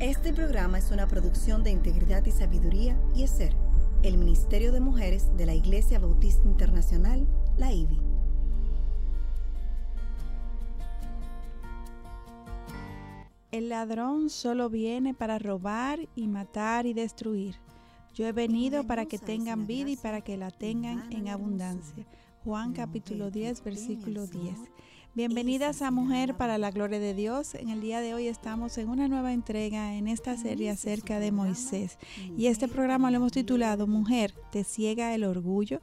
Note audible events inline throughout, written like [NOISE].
Este programa es una producción de Integridad y Sabiduría y ESER, el Ministerio de Mujeres de la Iglesia Bautista Internacional, la IBI. El ladrón solo viene para robar y matar y destruir. Yo he venido para que tengan vida y para que la tengan en abundancia. Juan capítulo 10, versículo 10. Bienvenidas a Mujer para la Gloria de Dios. En el día de hoy estamos en una nueva entrega en esta serie acerca de Moisés. Y este programa lo hemos titulado Mujer, te ciega el orgullo.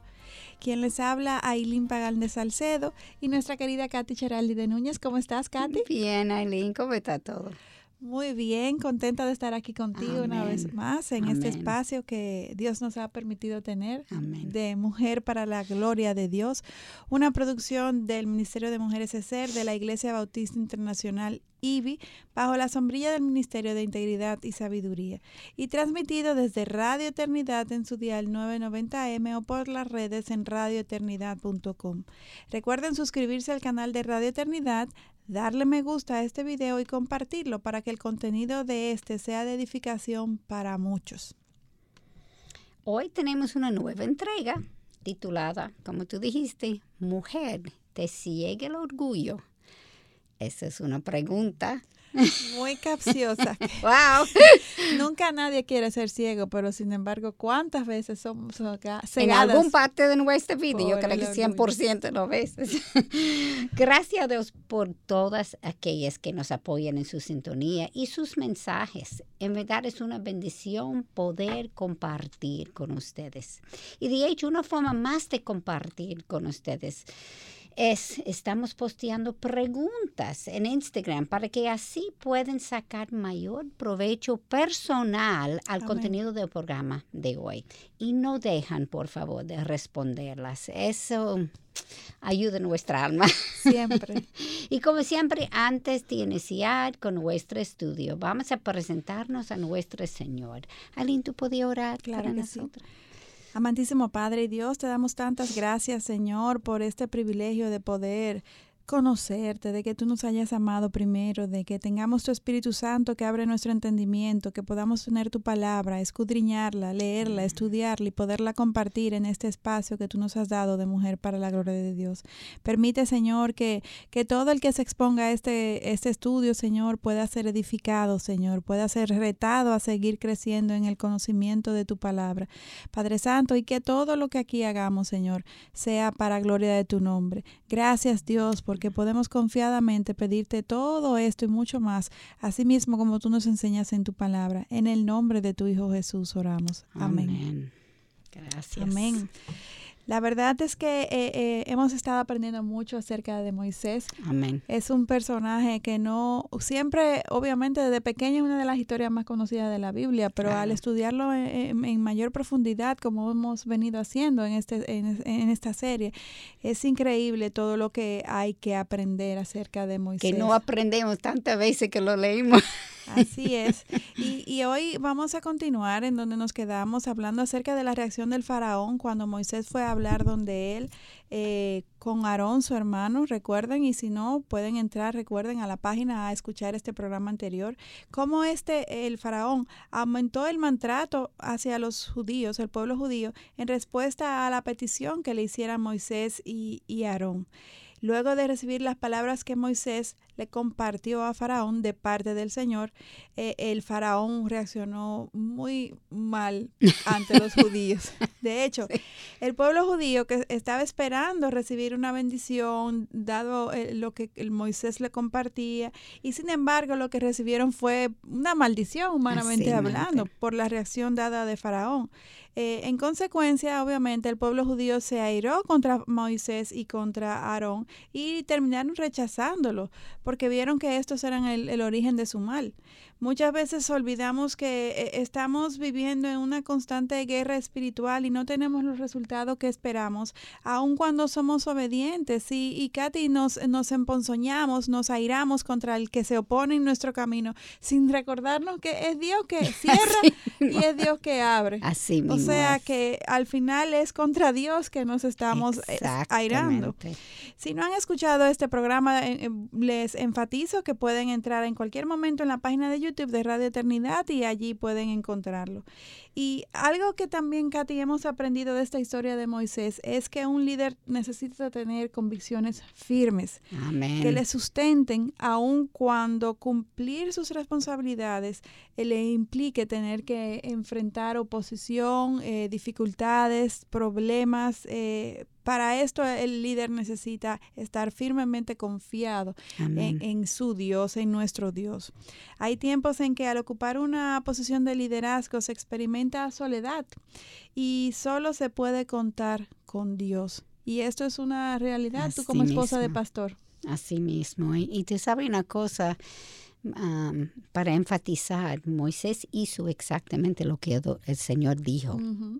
Quien les habla, Aileen Pagal de Salcedo y nuestra querida Katy Cheraldi de Núñez. ¿Cómo estás, Katy? Bien, Aileen, ¿cómo está todo? Muy bien, contenta de estar aquí contigo una vez más en este espacio que Dios nos ha permitido tener de Mujer para la Gloria de Dios, una producción del Ministerio de Mujeres ESER de la Iglesia Bautista Internacional IBI bajo la sombrilla del Ministerio de Integridad y Sabiduría y transmitido desde Radio Eternidad en su dial 990M o por las redes en radioeternidad.com. Recuerden suscribirse al canal de Radio Eternidad, darle me gusta a este video y compartirlo para que el contenido de este sea de edificación para muchos. Hoy tenemos una nueva entrega titulada, como tú dijiste, Mujer, te ciega el orgullo. Esa es una pregunta muy capciosa. [LAUGHS] ¡Wow! Nunca nadie quiere ser ciego, pero sin embargo, ¿cuántas veces somos cegadas? En algún parte de nuestro video, yo creo que 100% no veces. Gracias a Dios por todas aquellas que nos apoyan en su sintonía y sus mensajes. En verdad es una bendición poder compartir con ustedes. Y de hecho, una forma más de compartir con ustedes es, estamos posteando preguntas en Instagram para que así pueden sacar mayor provecho personal al contenido del programa de hoy. Y no dejan, por favor, de responderlas. Eso ayuda a nuestra alma. Siempre. [LAUGHS] y como siempre, antes de iniciar con nuestro estudio, vamos a presentarnos a nuestro Señor. Aline, ¿tú podías orar claro para nosotros? Amantísimo Padre y Dios, te damos tantas gracias, Señor, por este privilegio de poder conocerte, de que tú nos hayas amado primero, de que tengamos tu Espíritu Santo que abre nuestro entendimiento, que podamos tener tu palabra, escudriñarla, leerla, estudiarla y poderla compartir en este espacio que tú nos has dado de mujer para la gloria de Dios. Permite, Señor, que, que todo el que se exponga a este, este estudio, Señor, pueda ser edificado, Señor, pueda ser retado a seguir creciendo en el conocimiento de tu palabra. Padre Santo, y que todo lo que aquí hagamos, Señor, sea para gloria de tu nombre. Gracias, Dios, por porque podemos confiadamente pedirte todo esto y mucho más, así mismo como tú nos enseñas en tu palabra. En el nombre de tu Hijo Jesús oramos. Amén. Amén. Gracias. Amén. La verdad es que eh, eh, hemos estado aprendiendo mucho acerca de Moisés. Amén. Es un personaje que no, siempre, obviamente desde pequeño es una de las historias más conocidas de la Biblia, pero al estudiarlo en, mayor profundidad, como hemos venido haciendo en, este, en, esta serie, es increíble todo lo que hay que aprender acerca de Moisés. Que no aprendemos tantas veces que lo leímos. [LAUGHS] Así es. Y, y, hoy vamos a continuar en donde nos quedamos hablando acerca de la reacción del faraón cuando Moisés fue a hablar donde él eh, con Aarón, su hermano, recuerden, y si no, pueden entrar, recuerden, a la página a escuchar este programa anterior, cómo este, el faraón, aumentó el maltrato hacia los judíos, el pueblo judío, en respuesta a la petición que le hicieran Moisés y, y Aarón. Luego de recibir las palabras que Moisés le compartió a Faraón de parte del Señor, eh, el Faraón reaccionó muy mal ante los [LAUGHS] judíos. De hecho, el pueblo judío que estaba esperando recibir una bendición, dado eh, lo que el Moisés le compartía, y sin embargo lo que recibieron fue una maldición, humanamente hablando, por la reacción dada de Faraón. Eh, en consecuencia, obviamente, el pueblo judío se airó contra Moisés y contra Aarón y terminaron rechazándolo porque vieron que estos eran el origen de su mal. Muchas veces olvidamos que eh, estamos viviendo en una constante guerra espiritual y no tenemos los resultados que esperamos, aun cuando somos obedientes. Y, y Katy, nos, nos emponzoñamos, nos airamos contra el que se opone en nuestro camino, sin recordarnos que es Dios que [LAUGHS] cierra y es Dios que abre. Así O sea que al final es contra Dios que nos estamos eh, airando. Si no han escuchado este programa, eh, les enfatizo que pueden entrar en cualquier momento en la página de YouTube de Radio Eternidad y allí pueden encontrarlo. Y algo que también, Katy, hemos aprendido de esta historia de Moisés es que un líder necesita tener convicciones firmes que le sustenten aun cuando cumplir sus responsabilidades eh, le implique tener que enfrentar oposición, eh, dificultades, problemas, eh, para esto el líder necesita estar firmemente confiado en, su Dios, en nuestro Dios. Hay tiempos en que al ocupar una posición de liderazgo se experimenta soledad y solo se puede contar con Dios. Y esto es una realidad, tú como esposa de pastor. Así mismo. Y, y te sabe una cosa, para enfatizar, Moisés hizo exactamente lo que el Señor dijo.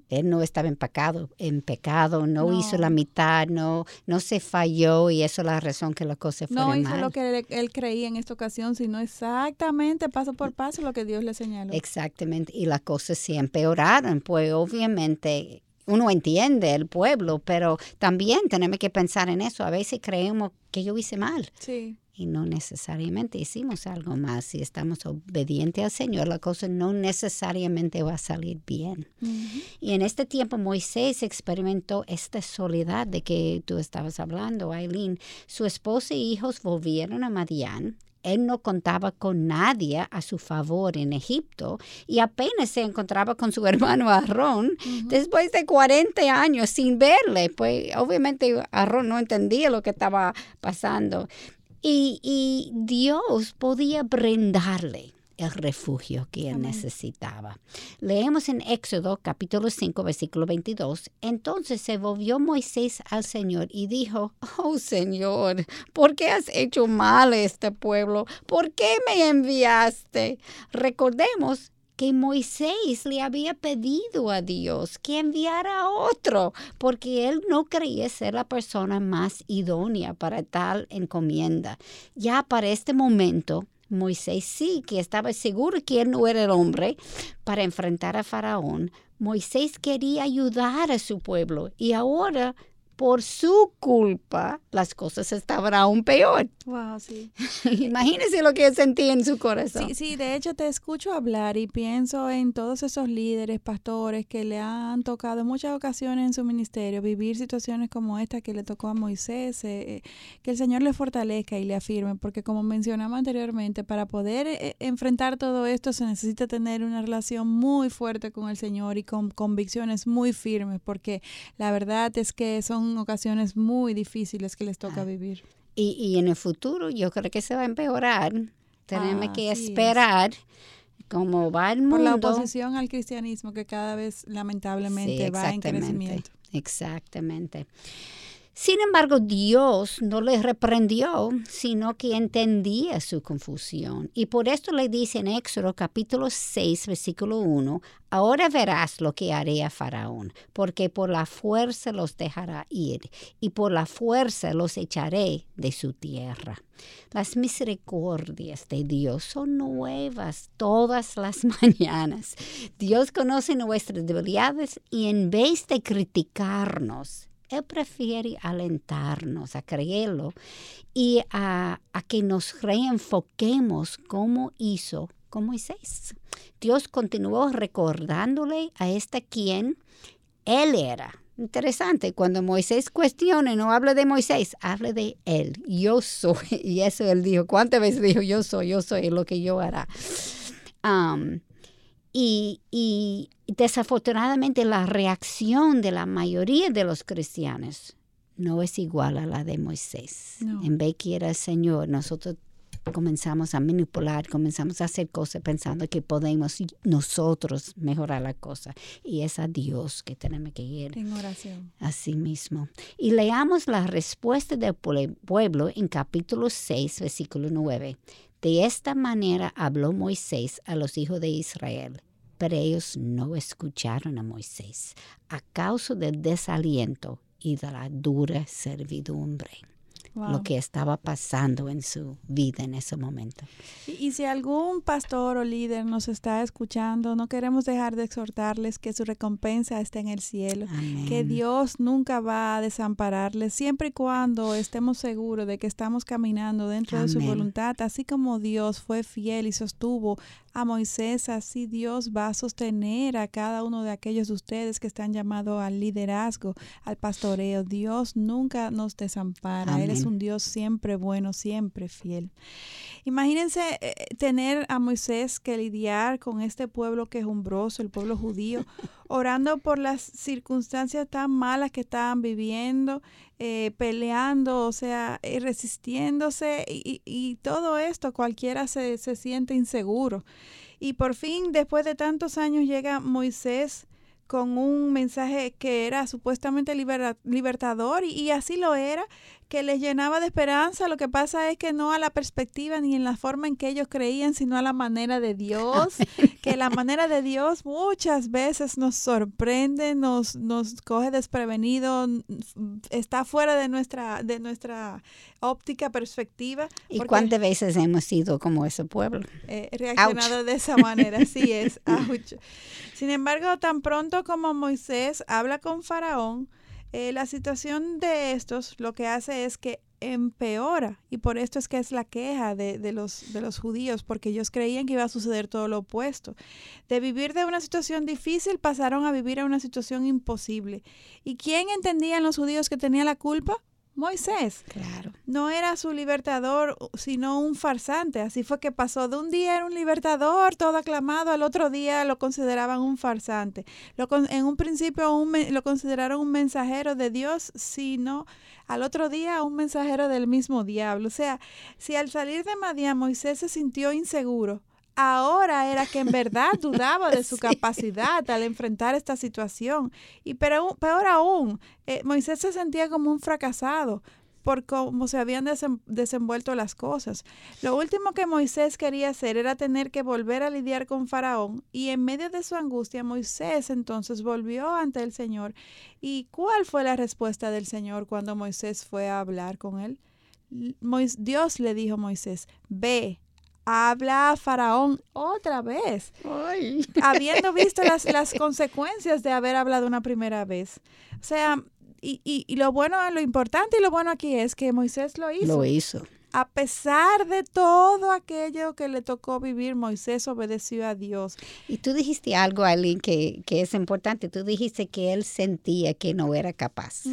Él no estaba en pecado, en pecado no, hizo la mitad, no, no se falló y eso es la razón que la cosa fue mal. No hizo lo que él, creía en esta ocasión, sino exactamente paso por paso lo que Dios le señaló. Exactamente, y las cosas sí empeoraron, pues obviamente uno entiende el pueblo, pero también tenemos que pensar en eso. A veces creemos que yo hice mal. Sí y no necesariamente hicimos algo más. Si estamos obedientes al Señor, la cosa no necesariamente va a salir bien. Y en este tiempo Moisés experimentó esta soledad de que tú estabas hablando, Aileen. Su esposa y hijos volvieron a Madián. Él no contaba con nadie a su favor en Egipto y apenas se encontraba con su [LAUGHS] hermano Aarón después de 40 años sin verle. Pues obviamente Aarón no entendía lo que estaba pasando. Y, Dios podía brindarle el refugio que él necesitaba. Leemos en Éxodo capítulo 5 versículo 22. Entonces se volvió Moisés al Señor y dijo, oh Señor, ¿por qué has hecho mal a este pueblo? ¿Por qué me enviaste? Recordemos que Moisés le había pedido a Dios que enviara a otro, porque él no creía ser la persona más idónea para tal encomienda. Ya para este momento, Moisés sí que estaba seguro que él no era el hombre para enfrentar a Faraón. Moisés quería ayudar a su pueblo y ahora por su culpa, las cosas estaban aún peor. Wow, sí. [LAUGHS] Imagínese lo que sentí en su corazón. Sí, sí, de hecho te escucho hablar y pienso en todos esos líderes, pastores que le han tocado en muchas ocasiones en su ministerio vivir situaciones como esta que le tocó a Moisés, eh, eh, que el Señor le fortalezca y le afirme, porque como mencionamos anteriormente, para poder eh, enfrentar todo esto se necesita tener una relación muy fuerte con el Señor y con convicciones muy firmes, porque la verdad es que son ocasiones muy difíciles que les toca ah. vivir. Y, en el futuro yo creo que se va a empeorar. Tenemos que esperar cómo va el mundo. Por la oposición al cristianismo que cada vez lamentablemente va en crecimiento. Exactamente. Sin embargo, Dios no le reprendió, sino que entendía su confusión. Y por esto le dice en Éxodo capítulo 6, versículo 1, ahora verás lo que haré a Faraón, porque por la fuerza los dejará ir, y por la fuerza los echaré de su tierra. Las misericordias de Dios son nuevas todas las [LAUGHS] mañanas. Dios conoce nuestras debilidades y en vez de criticarnos, él prefiere alentarnos a creerlo y a, que nos reenfoquemos como hizo con Moisés. Dios continuó recordándole a este quien él era. Interesante, cuando Moisés cuestione, no habla de Moisés, habla de él. Yo soy. [LAUGHS] Y eso él dijo. ¿Cuántas veces dijo yo soy? Yo soy lo que yo hará. Y, y, desafortunadamente la reacción de la mayoría de los cristianos no es igual a la de Moisés. En vez que era Señor, nosotros comenzamos a manipular, comenzamos a hacer cosas pensando que podemos nosotros mejorar la cosa. Y es a Dios que tenemos que ir. En oración. Así mismo. Y leamos la respuesta del pueblo en capítulo 6, versículo 9. De esta manera habló Moisés a los hijos de Israel, pero ellos no escucharon a Moisés a causa del desaliento y de la dura servidumbre. Lo que estaba pasando en su vida en ese momento. Y, si algún pastor o líder nos está escuchando, no queremos dejar de exhortarles que su recompensa esté en el cielo, que Dios nunca va a desampararles, siempre y cuando estemos seguros de que estamos caminando dentro de su voluntad, así como Dios fue fiel y sostuvo a Moisés, así Dios va a sostener a cada uno de aquellos de ustedes que están llamados al liderazgo, al pastoreo. Dios nunca nos desampara. Él es un Dios siempre bueno, siempre fiel. Imagínense eh, tener a Moisés que lidiar con este pueblo quejumbroso, el pueblo judío, orando por las circunstancias tan malas que estaban viviendo, eh, peleando, o sea, eh, resistiéndose y, y, todo esto, cualquiera se, se siente inseguro. Y por fin, después de tantos años, llega Moisés con un mensaje que era supuestamente libertador y, así lo era, que les llenaba de esperanza. Lo que pasa es que no a la perspectiva ni en la forma en que ellos creían, sino a la manera de Dios, [LAUGHS] que la manera de Dios muchas veces nos sorprende, nos, nos coge desprevenido, está fuera de nuestra, de nuestra óptica, perspectiva. ¿Y cuántas veces hemos sido como ese pueblo? Eh, reaccionado de esa manera, así es. [LAUGHS] Sin embargo, tan pronto como Moisés habla con Faraón, eh, la situación de estos lo que hace es que empeora y por esto es que es la queja de, de, los, de los judíos porque ellos creían que iba a suceder todo lo opuesto. De vivir de una situación difícil pasaron a vivir a una situación imposible. ¿Y quién entendían los judíos que tenía la culpa? Moisés. Claro. No era su libertador, sino un farsante. Así fue que pasó. De un día era un libertador, todo aclamado, al otro día lo consideraban un farsante. Lo, en un principio lo consideraron un mensajero de Dios, sino al otro día un mensajero del mismo diablo. O sea, si al salir de Madián Moisés se sintió inseguro, ahora era que en verdad dudaba de [LAUGHS] su capacidad al enfrentar esta situación. Y pero, peor aún, eh, Moisés se sentía como un fracasado por cómo se habían desenvuelto las cosas. Lo último que Moisés quería hacer era tener que volver a lidiar con Faraón y en medio de su angustia Moisés entonces volvió ante el Señor. ¿Y cuál fue la respuesta del Señor cuando Moisés fue a hablar con él? Dios le dijo a Moisés, ve, habla a Faraón otra vez, habiendo [LAUGHS] visto las, las consecuencias de haber hablado una primera vez. O sea, y, y, y, lo bueno, lo importante y lo bueno aquí es que Moisés lo hizo. Lo hizo a pesar de todo aquello que le tocó vivir, Moisés obedeció a Dios. Y tú dijiste algo, Aileen, que, que es importante. Tú dijiste que él sentía que no era capaz.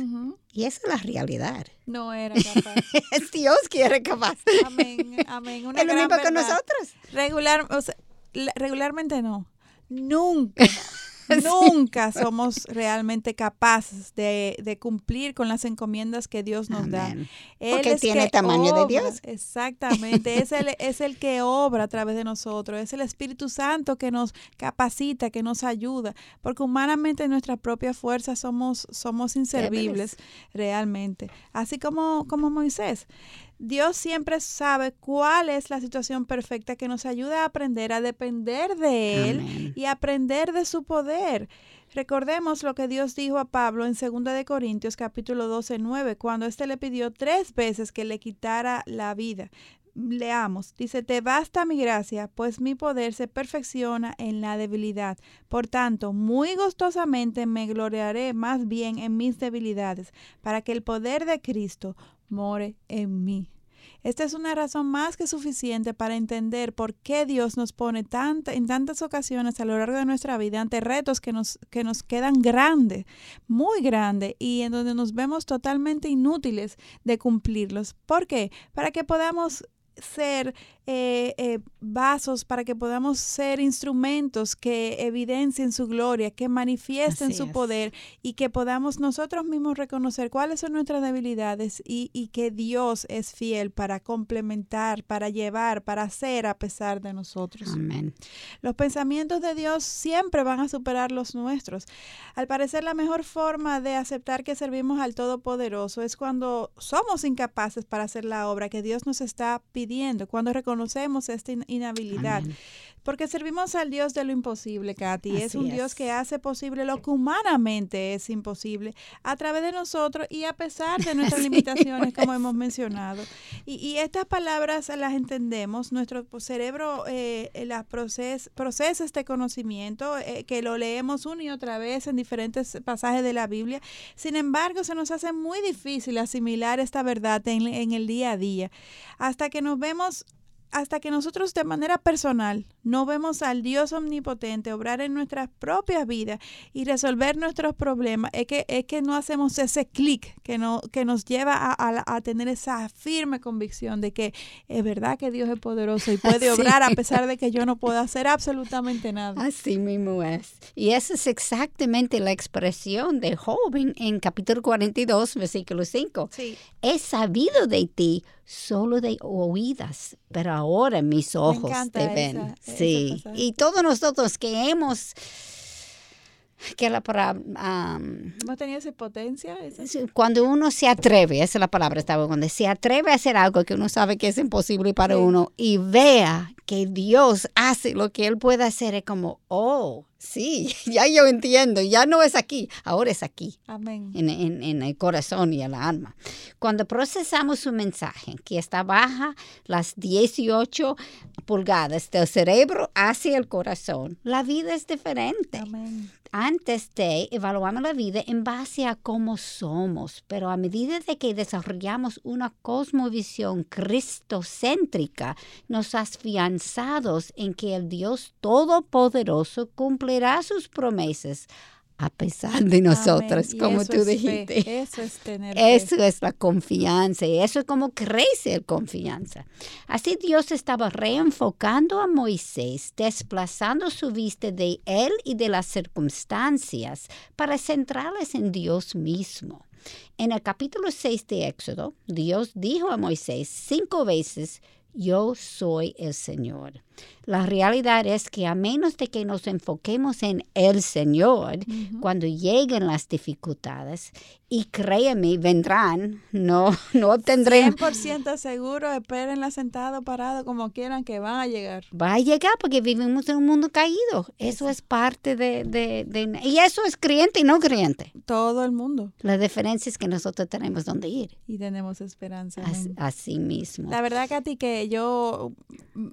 Y esa es la realidad. No era [LAUGHS] capaz. es Dios que era capaz. Amén, amén. es [LAUGHS] lo mismo con nosotros. Regular, regularmente no. Nunca. [LAUGHS] [LAUGHS] Nunca somos realmente capaces de, cumplir con las encomiendas que Dios nos da. Él Porque tiene el tamaño de Dios. Exactamente. es, el, [LAUGHS] es el que obra a través de nosotros. Es el Espíritu Santo que nos capacita, que nos ayuda. Porque humanamente en nuestra propia fuerza somos, somos inservibles realmente. Así como, como Moisés. Dios siempre sabe cuál es la situación perfecta que nos ayuda a aprender a depender de Él y aprender de su poder. Recordemos lo que Dios dijo a Pablo en 2 de Corintios capítulo 12, 9, cuando éste le pidió tres veces que le quitara la vida. Leamos, dice, te basta mi gracia, pues mi poder se perfecciona en la debilidad. Por tanto, muy gustosamente me gloriaré más bien en mis debilidades, para que el poder de Cristo more en mí. Esta es una razón más que suficiente para entender por qué Dios nos pone tanta, en tantas ocasiones a lo largo de nuestra vida ante retos que nos, que nos quedan grandes, muy grandes, y en donde nos vemos totalmente inútiles de cumplirlos. ¿Por qué? Para que podamos ser eh, eh, vasos, para que podamos ser instrumentos que evidencien su gloria, que manifiesten su poder y que podamos nosotros mismos reconocer cuáles son nuestras debilidades y, y, que Dios es fiel para complementar, para llevar, para hacer a pesar de nosotros. Amén. Los pensamientos de Dios siempre van a superar los nuestros. Al parecer la mejor forma de aceptar que servimos al Todopoderoso es cuando somos incapaces para hacer la obra que Dios nos está pidiendo, cuando reconocemos esta inhabilidad. Porque servimos al Dios de lo imposible, Katy. es un Dios que hace posible lo que humanamente es imposible a través de nosotros y a pesar de [LAUGHS] nuestras limitaciones, como hemos mencionado. Y, estas palabras las entendemos, nuestro cerebro eh, las procesa este conocimiento, eh, que lo leemos una y otra vez en diferentes pasajes de la Biblia. Sin embargo, se nos hace muy difícil asimilar esta verdad en, en el día a día, hasta que nos vemos hasta que nosotros de manera personal no vemos al Dios omnipotente obrar en nuestras propias vidas y resolver nuestros problemas, es que, es que no hacemos ese clic que, no, que nos lleva a, tener esa firme convicción de que es verdad que Dios es poderoso y [LAUGHS] puede obrar a pesar de que yo no puedo hacer absolutamente nada. Así mismo es. Y esa es exactamente la expresión de Job en, capítulo 42, versículo 5. Sí. He sabido de ti solo de oídas, pero ahora mis ojos te ven. sí, y todos nosotros que hemos que la palabra hemos tenido esa potencia cuando uno se atreve esa es la palabra estaba cuando se atreve a hacer algo que uno sabe que es imposible para uno y vea que Dios hace lo que él puede hacer es como oh Sí, [LAUGHS] ya yo entiendo, ya no es aquí, ahora es aquí. Amén. En, el corazón y en la alma. Cuando procesamos un mensaje que está baja las 18 pulgadas del cerebro hacia el corazón, la vida es diferente. Amén antes de evaluamos la vida en base a cómo somos, pero a medida de que desarrollamos una cosmovisión cristocéntrica, nos afianzados en que el Dios Todopoderoso cumplirá sus promesas a pesar de nosotros, como tú dijiste. Eso es tener Eso es la confianza y eso es como crece la confianza. Así Dios estaba reenfocando a Moisés, desplazando su vista de él y de las circunstancias para centrarles en Dios mismo. En el capítulo 6 de Éxodo, Dios dijo a Moisés cinco veces, yo soy el Señor. La realidad es que a menos de que nos enfoquemos en el Señor, cuando lleguen las dificultades, y créeme, vendrán, no, [LAUGHS] no obtendremos. 100% seguro, espérenla sentado, parado, como quieran, que van a llegar. Va a llegar porque vivimos en un mundo caído. Eso es parte de, de, Y eso es creyente y no creyente. Todo el mundo. La diferencia es que nosotros tenemos dónde ir. Y tenemos esperanza. Así, mismo. La verdad, Katy, que yo,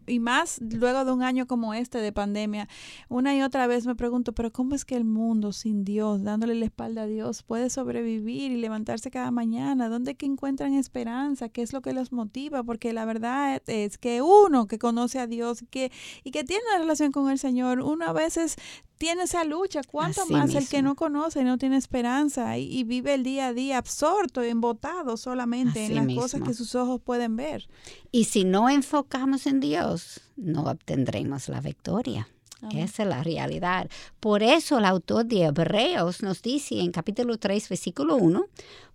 y más luego de un año como este de pandemia, una y otra vez me pregunto, pero ¿cómo es que el mundo sin Dios, dándole la espalda a Dios, puede sobrevivir y levantarse cada mañana? ¿Dónde que encuentran esperanza? ¿Qué es lo que los motiva? Porque la verdad es que uno que conoce a Dios que, y que tiene una relación con el Señor, uno a veces tiene esa lucha, cuánto más el que no conoce y no tiene esperanza y, vive el día a día absorto, embotado solamente en las cosas que sus ojos pueden ver. Y si no enfocamos en Dios, no obtendremos la victoria. Esa es la realidad. Por eso el autor de Hebreos nos dice en capítulo 3, versículo 1,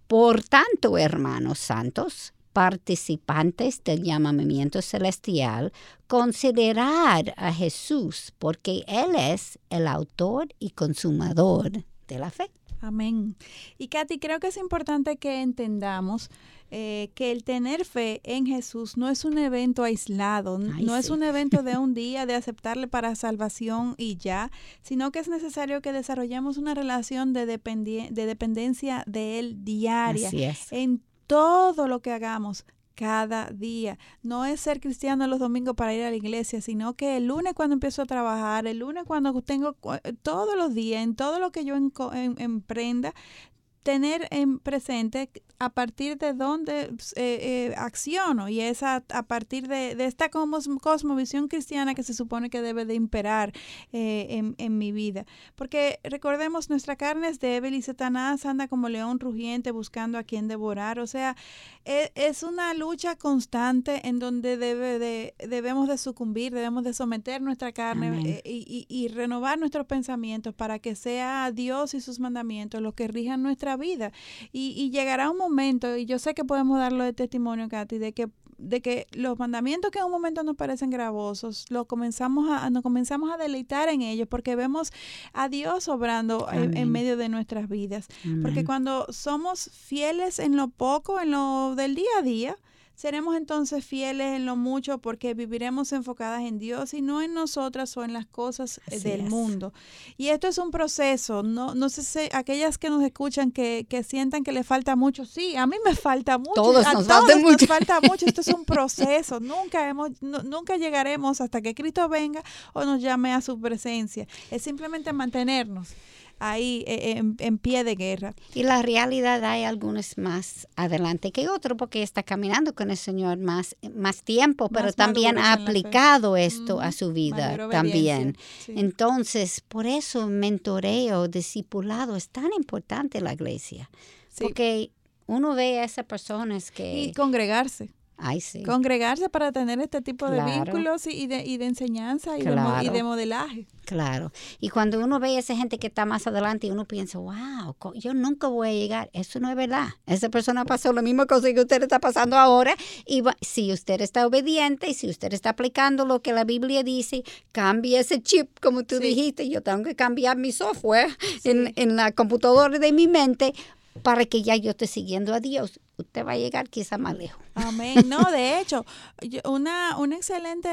por tanto, hermanos santos, participantes del llamamiento celestial, considerar a Jesús porque Él es el autor y consumador de la fe. Amén. Y Katy, creo que es importante que entendamos eh, que el tener fe en Jesús no es un evento aislado, no es un evento de [LAUGHS] un día de aceptarle para salvación y ya, sino que es necesario que desarrollemos una relación de, de dependencia de Él diaria. En todo lo que hagamos cada día. No es ser cristiano los domingos para ir a la iglesia, sino que el lunes cuando empiezo a trabajar, el lunes cuando tengo eh, todos los días, en todo lo que yo emprenda, tener en presente a partir de dónde pues, eh, eh, acciono y es a, partir de, esta cosmovisión cristiana que se supone que debe de imperar eh, en, mi vida. Porque recordemos, nuestra carne es débil y Satanás anda como león rugiente buscando a quien devorar. O sea, e, es, una lucha constante en donde debe de, debemos de sucumbir, debemos de someter nuestra carne y, y renovar nuestros pensamientos para que sea Dios y sus mandamientos los que rijan nuestra vida. Y, y llegará un momento y yo sé que podemos darlo de testimonio, Katy, de que de que los mandamientos que en un momento nos parecen gravosos, lo comenzamos a, nos comenzamos a deleitar en ellos porque vemos a Dios obrando en, medio de nuestras vidas. Porque cuando somos fieles en lo poco, en lo del día a día, seremos entonces fieles en lo mucho porque viviremos enfocadas en Dios y no en nosotras o en las cosas eh, del mundo. Y esto es un proceso, no, no sé si aquellas que nos escuchan que, que sientan que le falta mucho, sí, a mí me falta mucho. Todos a nos, todos falta, nos mucho. falta mucho. Esto es un [LAUGHS] proceso. nunca hemos, no, nunca llegaremos hasta que Cristo venga o nos llame a su presencia. Es simplemente mantenernos ahí eh, en, en, pie de guerra. Y la realidad hay algunos más adelante que otros porque está caminando con el Señor más, más tiempo, pero también ha aplicado esto a su vida también. sí. Entonces, por eso mentoreo, discipulado es tan importante en la iglesia. Sí. Porque uno ve a esas personas que... Y congregarse. Ay, sí. Congregarse para tener este tipo de vínculos y, de, y de enseñanza y, de, y modelaje. Claro. Y cuando uno ve a esa gente que está más adelante y uno piensa, wow, yo nunca voy a llegar. Eso no es verdad. Esa persona pasó la misma cosa que usted está pasando ahora. Y va- si usted está obediente y si usted está aplicando lo que la Biblia dice, cambie ese chip, como tú Sí. dijiste. Yo tengo que cambiar mi software en, en la computadora de mi mente para que ya yo esté siguiendo a Dios. Usted va a llegar quizá más lejos. Amén. No, de [LAUGHS] hecho, una, un excelente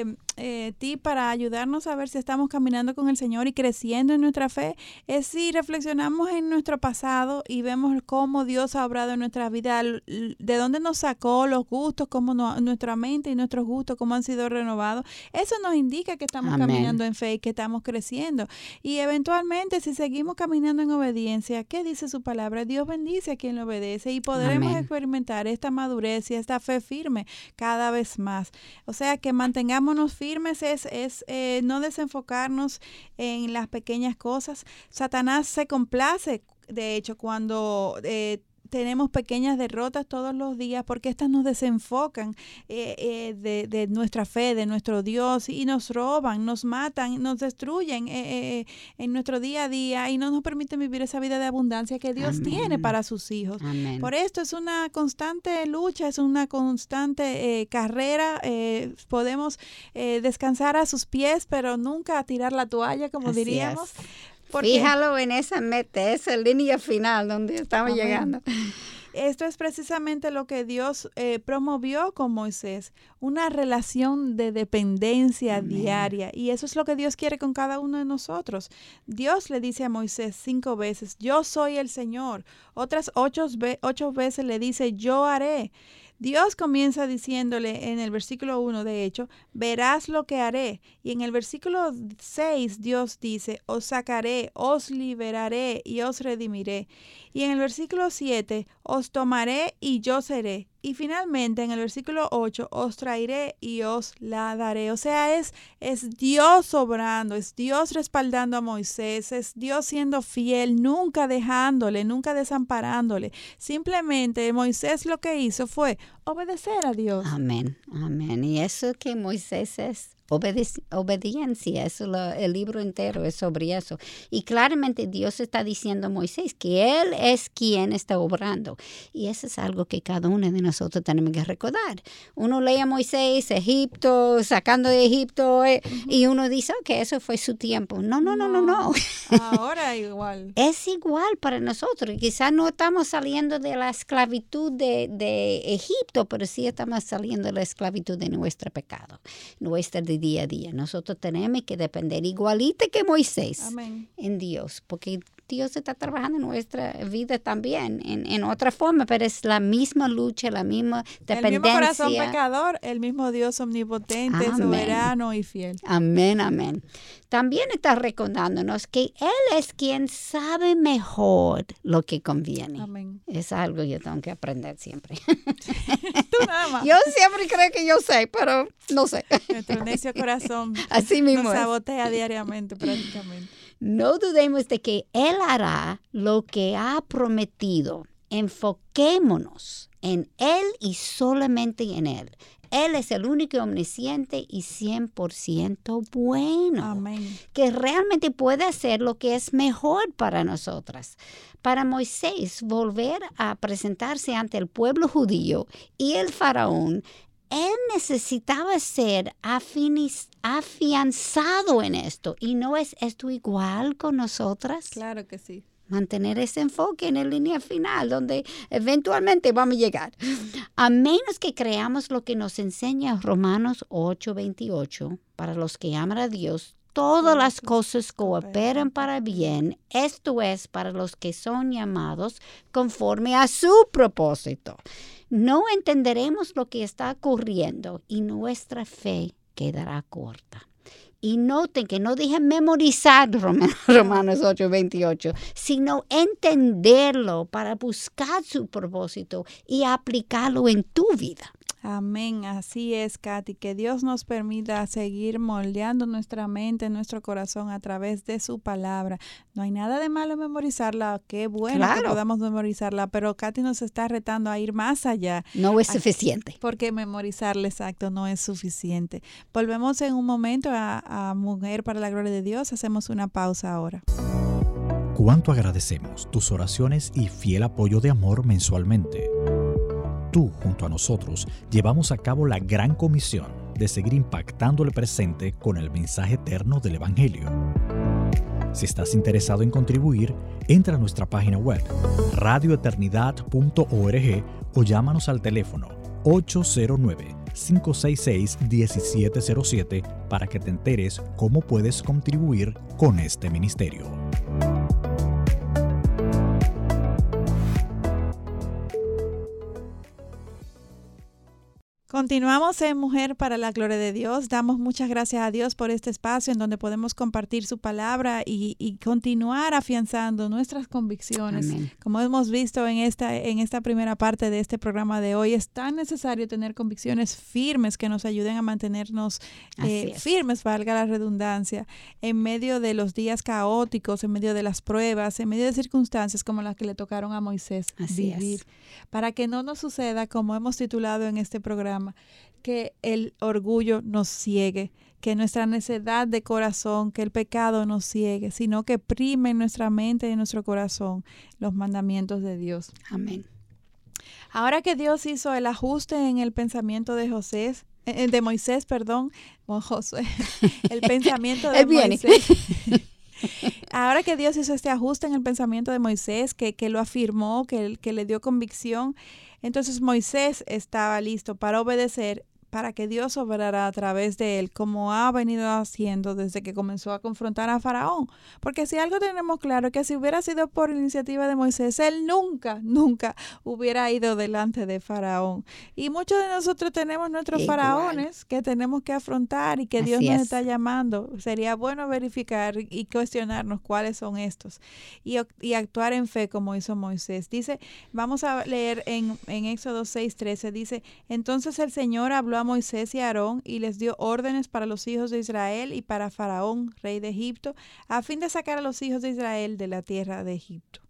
eh, eh, tip para ayudarnos a ver si estamos caminando con el Señor y creciendo en nuestra fe es si reflexionamos en nuestro pasado y vemos cómo Dios ha obrado en nuestra vida, de dónde nos sacó los gustos, cómo no- nuestra mente y nuestros gustos, cómo han sido renovados. Eso nos indica que estamos Amén. caminando en fe y que estamos creciendo. Y eventualmente, si seguimos caminando en obediencia, ¿qué dice su palabra? Dios bendice a quien le obedece y podremos Amén. experimentar esta madurez y esta fe firme cada vez más. O sea, que mantengámonos firmes es, es eh, no desenfocarnos en las pequeñas cosas. Satanás se complace, de hecho, cuando... eh, tenemos pequeñas derrotas todos los días porque estas nos desenfocan eh, eh, de, de nuestra fe, de nuestro Dios y nos roban, nos matan, nos destruyen eh, eh, en nuestro día a día y no nos permiten vivir esa vida de abundancia que Dios tiene para sus hijos. Amén. Por esto es una constante lucha, es una constante eh, carrera. eh, podemos eh, descansar a sus pies, pero nunca tirar la toalla, como Así diríamos. es. Fíjalo en esa meta, esa línea final donde estamos Amén. llegando. Esto es precisamente lo que Dios eh, promovió con Moisés, una relación de dependencia Amén. diaria. Y eso es lo que Dios quiere con cada uno de nosotros. Dios le dice a Moisés cinco veces, yo soy el Señor. Otras ocho, ocho veces le dice, yo haré. Dios comienza diciéndole en el versículo 1, de hecho, verás lo que haré. Y en el versículo 6 Dios dice, os sacaré, os liberaré y os redimiré. Y en el versículo 7, os tomaré y yo seré. Y finalmente en el versículo 8, os traeré y os la daré. O sea, es, es Dios obrando, es Dios respaldando a Moisés, es Dios siendo fiel, nunca dejándole, nunca desamparándole. Simplemente Moisés lo que hizo fue obedecer a Dios. Amén, amén. Y eso que Moisés es obediencia, lo- el libro entero es sobre eso. Y claramente Dios está diciendo a Moisés que Él es quien está obrando. Y eso es algo que cada uno de nosotros tenemos que recordar. Uno lee a Moisés, Egipto, sacando de Egipto, eh, y uno dice, ok, eso fue su tiempo. No, no, no, no, no. Ahora igual. [LAUGHS] Es igual para nosotros. Quizás no estamos saliendo de la esclavitud de, de Egipto, pero sí estamos saliendo de la esclavitud de nuestro pecado, nuestra día a día. Nosotros tenemos que depender igualito que Moisés Amén. en Dios, porque Dios está trabajando en nuestra vida también, en, en otra forma, pero es la misma lucha, la misma El mismo corazón dependencia. pecador, el mismo Dios omnipotente, Amén. soberano y fiel. Amén, amén. También está recordándonos que Él es quien sabe mejor lo que conviene. Amén. Es algo que yo tengo que aprender siempre. [LAUGHS] Tú nada más. yo siempre creo que yo sé, pero no sé. Nuestro necio corazón [LAUGHS] Así mismo nos sabotea diariamente prácticamente. No dudemos de que Él hará lo que ha prometido. Enfoquémonos en Él y solamente en Él. Él es el único omnisciente y 100% bueno. Amén. que realmente puede hacer lo que es mejor para nosotras. Para Moisés volver a presentarse ante el pueblo judío y el faraón, él necesitaba ser afianzado en esto. ¿Y no es esto igual con nosotras? Claro que sí. mantener ese enfoque en la línea final, donde eventualmente vamos a llegar. A menos que creamos lo que nos enseña Romanos 8:28, para los que aman a Dios, todas las cosas cooperan para bien, esto es, para los que son llamados conforme a su propósito. No entenderemos lo que está ocurriendo y nuestra fe quedará corta. Y noten que no dije memorizar [LAUGHS] Romanos 8:28, sino entenderlo para buscar su propósito y aplicarlo en tu vida. Amén, así es, Katy, que Dios nos permita seguir moldeando nuestra mente, nuestro corazón a través de su palabra. No hay nada de malo en memorizarla, qué bueno que podamos memorizarla, pero Katy nos está retando a ir más allá. No es suficiente. Porque memorizarla, exacto, no es suficiente. Volvemos en un momento a, a Mujer para la Gloria de Dios, hacemos una pausa ahora. Cuánto agradecemos tus oraciones y fiel apoyo de amor mensualmente tú, junto a nosotros, llevamos a cabo la gran comisión de seguir impactando el presente con el mensaje eterno del Evangelio. Si estás interesado en contribuir, entra a nuestra página web radioeternidad.org o llámanos al teléfono 809-566-1707 para que te enteres cómo puedes contribuir con este ministerio. Continuamos en Mujer para la Gloria de Dios. Damos muchas gracias a Dios por este espacio en donde podemos compartir su palabra y, continuar afianzando nuestras convicciones. Como hemos visto en esta, en esta primera parte de este programa de hoy, es tan necesario tener convicciones firmes que nos ayuden a mantenernos eh, firmes, valga la redundancia, en medio de los días caóticos, en medio de las pruebas, en medio de circunstancias como las que le tocaron a Moisés vivir. Para que no nos suceda, como hemos titulado en este programa, que el orgullo nos ciegue, que nuestra necedad de corazón, que el pecado nos ciegue, sino que prime en nuestra mente y en nuestro corazón los mandamientos de Dios. Amén. Ahora que Dios hizo el ajuste en el pensamiento de José, eh, de Moisés, perdón, José, [LAUGHS] el pensamiento de Moisés. [LAUGHS] Ahora que Dios hizo este ajuste en el pensamiento de Moisés, que, que lo afirmó, que, que le dio convicción, entonces Moisés estaba listo para obedecer para que Dios obrara a través de él, como ha venido haciendo desde que comenzó a confrontar a Faraón. Porque si algo tenemos claro, que si hubiera sido por iniciativa de Moisés, él nunca, nunca hubiera ido delante de Faraón. Y muchos de nosotros tenemos nuestros faraones que tenemos que afrontar y que Dios nos está llamando. Sería bueno verificar y cuestionarnos cuáles son estos y, y, actuar en fe como hizo Moisés. Dice, vamos a leer en, en Éxodo 6:13, dice, entonces el Señor habló a Moisés y a Aarón y les dio órdenes para los hijos de Israel y para Faraón, rey de Egipto, a fin de sacar a los hijos de Israel de la tierra de Egipto.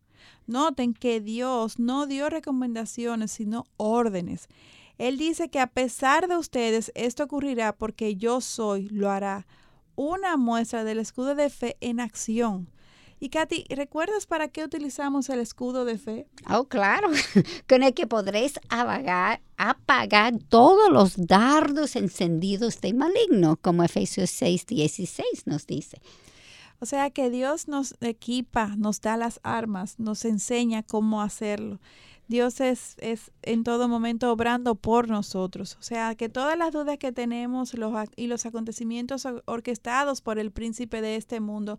Noten que Dios no dio recomendaciones, sino órdenes. Él dice que a pesar de ustedes, esto ocurrirá porque yo soy, lo hará. Una muestra del escudo de fe en acción. Y Katy, ¿recuerdas para qué utilizamos el escudo de fe? Oh, claro, [LAUGHS] con el que podréis apagar, apagar todos los dardos encendidos de maligno, como Efesios 6, 16 nos dice. O sea que Dios nos equipa, nos da las armas, nos enseña cómo hacerlo. Dios es, es en todo momento obrando por nosotros. O sea, que todas las dudas que tenemos los, y los acontecimientos orquestados por el príncipe de este mundo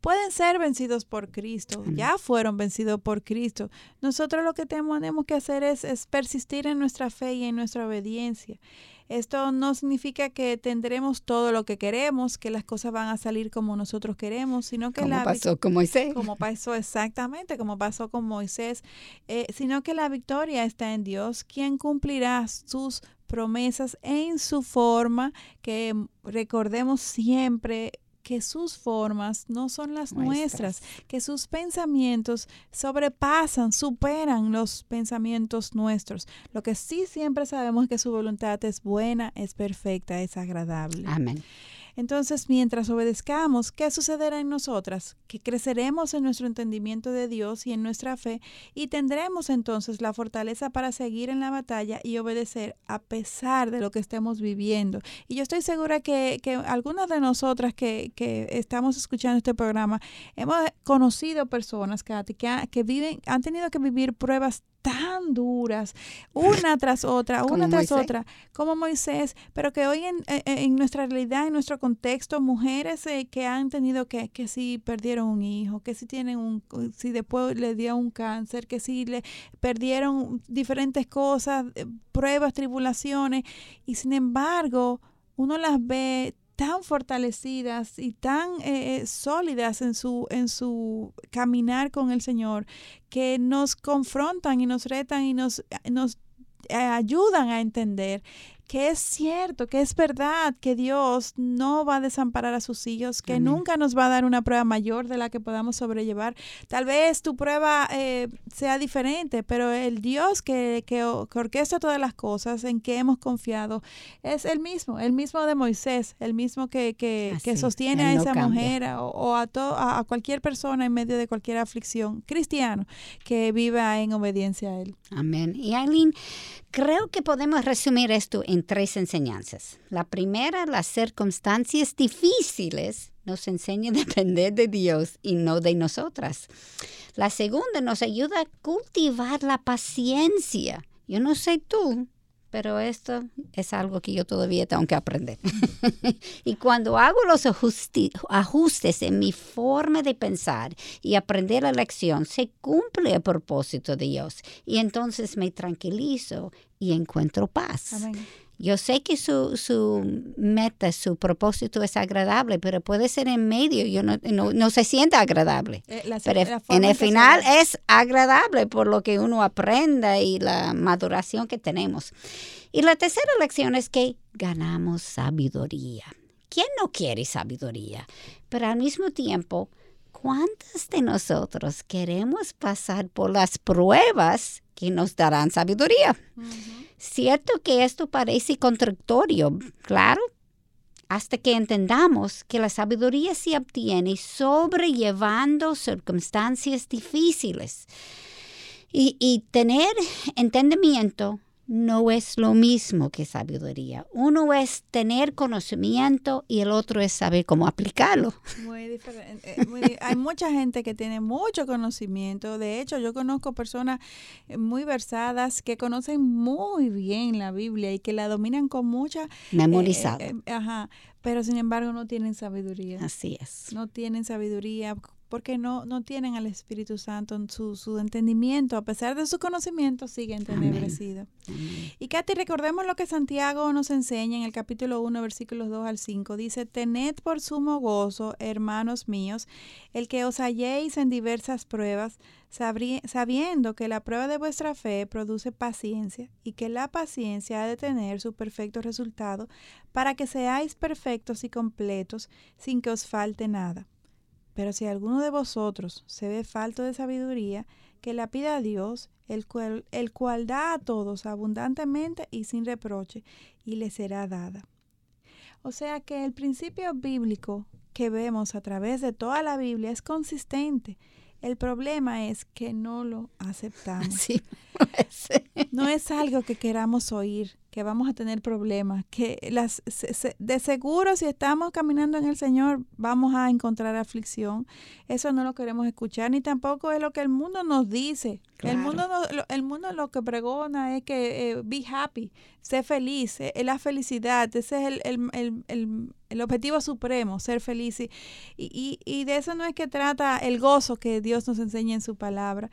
pueden ser vencidos por Cristo. Ya fueron vencidos por Cristo. Nosotros lo que tenemos que hacer es, es persistir en nuestra fe y en nuestra obediencia. Esto no significa que tendremos todo lo que queremos, que las cosas van a salir como nosotros queremos, sino que como pasó con Moisés. Como pasó exactamente, como pasó con Moisés, eh, sino que la victoria está en Dios, quien cumplirá sus promesas en su forma, que recordemos siempre que sus formas no son las nuestras, que sus pensamientos sobrepasan, superan los pensamientos nuestros. Lo que sí siempre sabemos es que su voluntad es buena, es perfecta, es agradable. Amén. Entonces, mientras obedezcamos, ¿qué sucederá en nosotras? Que creceremos en nuestro entendimiento de Dios y en nuestra fe y tendremos entonces la fortaleza para seguir en la batalla y obedecer a pesar de lo que estemos viviendo. Y yo estoy segura que, que algunas de nosotras que, que, estamos escuchando este programa hemos conocido personas, que, que viven, han tenido que vivir pruebas tan duras, una tras otra, una tras otra, como Moisés, pero que hoy en, eh, eh, en, nuestra realidad, en nuestro contexto, mujeres eh, que han tenido que, que si perdieron un hijo, que si tienen un, si después le dio un cáncer, que si le perdieron diferentes cosas, pruebas, tribulaciones, y sin embargo, uno las ve tan fortalecidas y tan eh, eh, sólidas en su, en su caminar con el Señor, que nos confrontan y nos retan y nos, nos eh, ayudan a entender que es cierto, que es verdad, que Dios no va a desamparar a sus hijos, que nunca nos va a dar una prueba mayor de la que podamos sobrellevar. Tal vez tu prueba eh, sea diferente, pero el Dios que, que, orquesta todas las cosas, en que hemos confiado, es el mismo, el mismo de Moisés, el mismo que, que, que sostiene a esa mujer o, a, a cualquier persona en medio de cualquier aflicción, cristiano, que viva en obediencia a Él. Amén. Y Aileen, creo que podemos resumir esto en tres enseñanzas. La primera, las circunstancias difíciles nos enseñan a depender de Dios y no de nosotras. La segunda nos ayuda a cultivar la paciencia. Yo no sé tú, pero esto es algo que yo todavía tengo que aprender. [LAUGHS] y cuando hago los ajustes en mi forma de pensar y aprender la lección, se cumple el propósito de Dios y entonces me tranquilizo y encuentro paz. Yo sé que su, su, meta, su propósito es agradable, pero puede ser en medio, yo no, no, se siente agradable. Eh, pero en el final es agradable por lo que uno aprenda y la maduración que tenemos. Y la tercera lección es que ganamos sabiduría. ¿Quién no quiere sabiduría? Pero al mismo tiempo, ¿cuántos de nosotros queremos pasar por las pruebas que nos darán sabiduría? Cierto que esto parece contradictorio, claro, hasta que entendamos que la sabiduría se obtiene sobrellevando circunstancias difíciles. Y, y tener entendimiento no es lo mismo que sabiduría. Uno es tener conocimiento y el otro es saber cómo aplicarlo. Muy diferente. Eh, hay mucha gente que tiene mucho conocimiento. De hecho, yo conozco personas eh, muy versadas que conocen muy bien la Biblia y que la dominan con mucha... Memorizada. Eh, ajá. Pero sin embargo no tienen sabiduría. Así es. No tienen sabiduría porque no, no tienen al Espíritu Santo, su, su entendimiento, a pesar de su conocimiento, sigue entenebrecido. Y Katy, recordemos lo que Santiago nos enseña en el capítulo 1, versículos 2 al 5. Dice, tened por sumo gozo, hermanos míos, el que os halléis en diversas pruebas, sabiendo que la prueba de vuestra fe produce paciencia y que la paciencia ha de tener su perfecto resultado para que seáis perfectos y completos sin que os falte nada. Pero si alguno de vosotros se ve falto de sabiduría, que la pida a Dios, el cual, el cual da a todos abundantemente y sin reproche, y le será dada. O sea que el principio bíblico que vemos a través de toda la Biblia es consistente. El problema es que no lo aceptamos. [LAUGHS] [LAUGHS] no es algo que queramos oír que vamos a tener problemas, que las de seguro si estamos caminando en el Señor vamos a encontrar aflicción. Eso no lo queremos escuchar ni tampoco es lo que el mundo nos dice. El mundo lo, el mundo lo que pregona es que eh, be happy, sé feliz, es la felicidad, ese es el, el, el, el, objetivo supremo, ser feliz. Y, y, y de eso no es que trata el gozo que Dios nos enseña en su palabra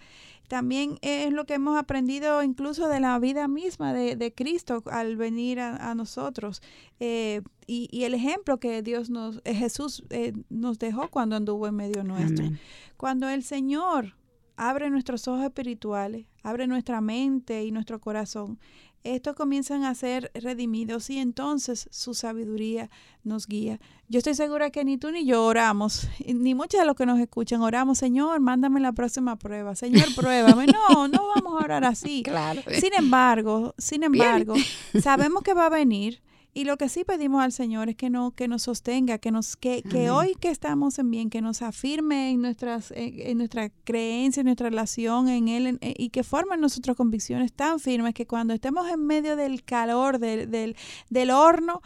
también es lo que hemos aprendido incluso de la vida misma de, Cristo al venir a, nosotros. Eh, y, el ejemplo que Dios nos, eh, Jesús eh, nos dejó cuando anduvo en medio nuestro. Cuando el Señor abre nuestros ojos espirituales, abre nuestra mente y nuestro corazón, estos comienzan a ser redimidos y entonces su sabiduría nos guía. Yo estoy segura que ni tú ni yo oramos, ni muchos de los que nos escuchan oramos, Señor, mándame la próxima prueba, Señor, [LAUGHS] pruébame. No, no vamos a orar así. Claro. Sin embargo, sin embargo, sabemos que va a venir Y lo que sí pedimos al Señor es que, no, que nos sostenga, que, nos, que, que hoy que estamos en bien, que nos afirme en, nuestras, en, nuestra creencia, en nuestra relación en Él y que forme nuestras convicciones tan firmes que cuando estemos en medio del calor del, del, del horno,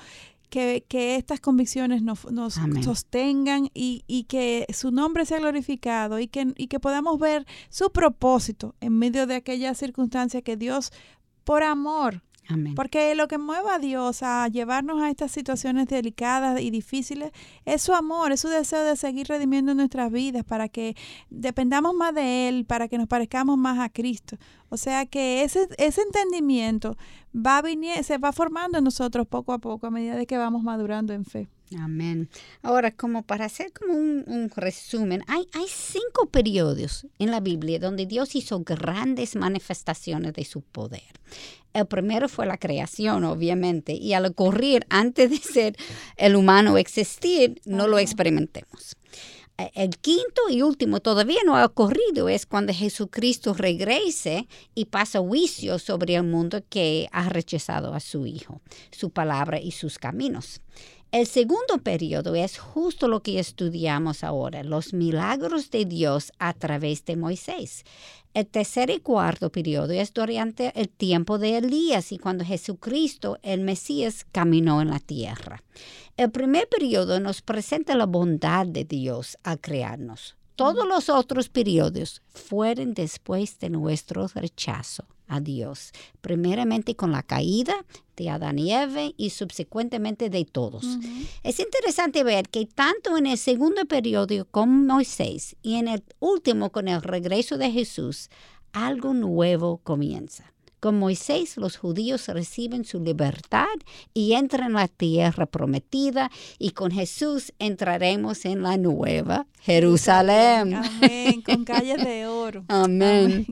que, que, estas convicciones nos, nos sostengan y, y, que su nombre sea glorificado y que, y que podamos ver su propósito en medio de aquella circunstancia que Dios, por amor, porque lo que mueve a Dios a llevarnos a estas situaciones delicadas y difíciles es su amor, es su deseo de seguir redimiendo nuestras vidas para que dependamos más de Él, para que nos parezcamos más a Cristo. O sea que ese, ese entendimiento va a se va formando en nosotros poco a poco a medida de que vamos madurando en fe. Amén. Ahora, como para hacer como un, resumen, hay, hay, cinco periodos en la Biblia donde Dios hizo grandes manifestaciones de su poder. El primero fue la creación, obviamente, y al ocurrir antes de ser el humano existir, no lo experimentemos. El quinto y último todavía no ha ocurrido, es cuando Jesucristo regrese y pasa juicio sobre el mundo que ha rechazado a su Hijo, su palabra y sus caminos. El segundo periodo es justo lo que estudiamos ahora, los milagros de Dios a través de Moisés. El tercer y cuarto periodo es durante el tiempo de Elías y cuando Jesucristo, el Mesías, caminó en la tierra. El primer periodo nos presenta la bondad de Dios al crearnos. Todos los otros periodos fueron después de nuestro rechazo a Dios, primeramente con la caída de Adán y Eve y subsecuentemente de todos. Es interesante ver que tanto en el segundo periodo con Moisés y en el último con el regreso de Jesús, algo nuevo comienza. Con Moisés los judíos reciben su libertad y entran en la tierra prometida y con Jesús entraremos en la nueva Jerusalén. Amén, con calles de oro. [LAUGHS] Amén.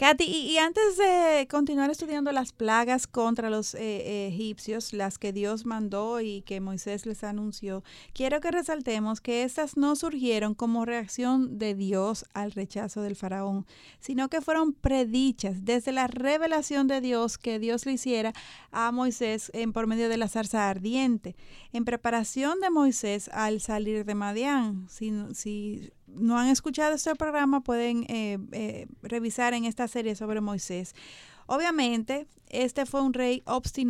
Katy, y, antes de continuar estudiando las plagas contra los eh, egipcios, las que Dios mandó y que Moisés les anunció, quiero que resaltemos que estas no surgieron como reacción de Dios al rechazo del faraón, sino que fueron predichas desde la revelación de Dios que Dios le hiciera a Moisés en por medio de la zarza ardiente, en preparación de Moisés al salir de Madián. Si, si no han escuchado este programa, pueden eh, eh, revisar en esta serie sobre Moisés. Obviamente, este fue un rey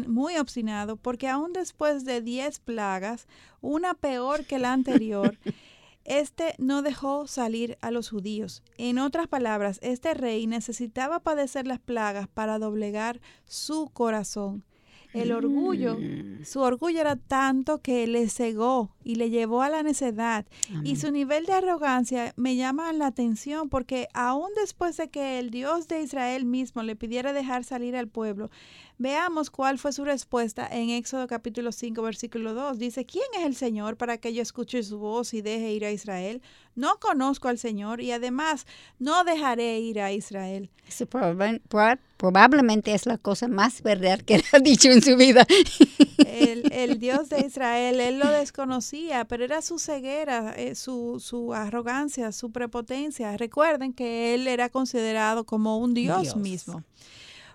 muy obstinado porque aún después de 10 plagas, una peor que la anterior, [LAUGHS] este no dejó salir a los judíos. En otras palabras, este rey necesitaba padecer las plagas para doblegar su corazón. El orgullo, mm. su orgullo era tanto que le cegó y le llevó a la necedad. Y su nivel de arrogancia me llama la atención porque aún después de que el Dios de Israel mismo le pidiera dejar salir al pueblo, Veamos cuál fue su respuesta en Éxodo capítulo 5, versículo 2. Dice, ¿quién es el Señor para que yo escuche su voz y deje ir a Israel? No conozco al Señor y además no dejaré ir a Israel. Eso probablemente es la cosa más verdad que [LAUGHS] él ha dicho en su vida. El, el, Dios de Israel, él lo desconocía, pero era su ceguera, eh, su, su arrogancia, su prepotencia. Recuerden que él era considerado como un Dios. Dios. mismo.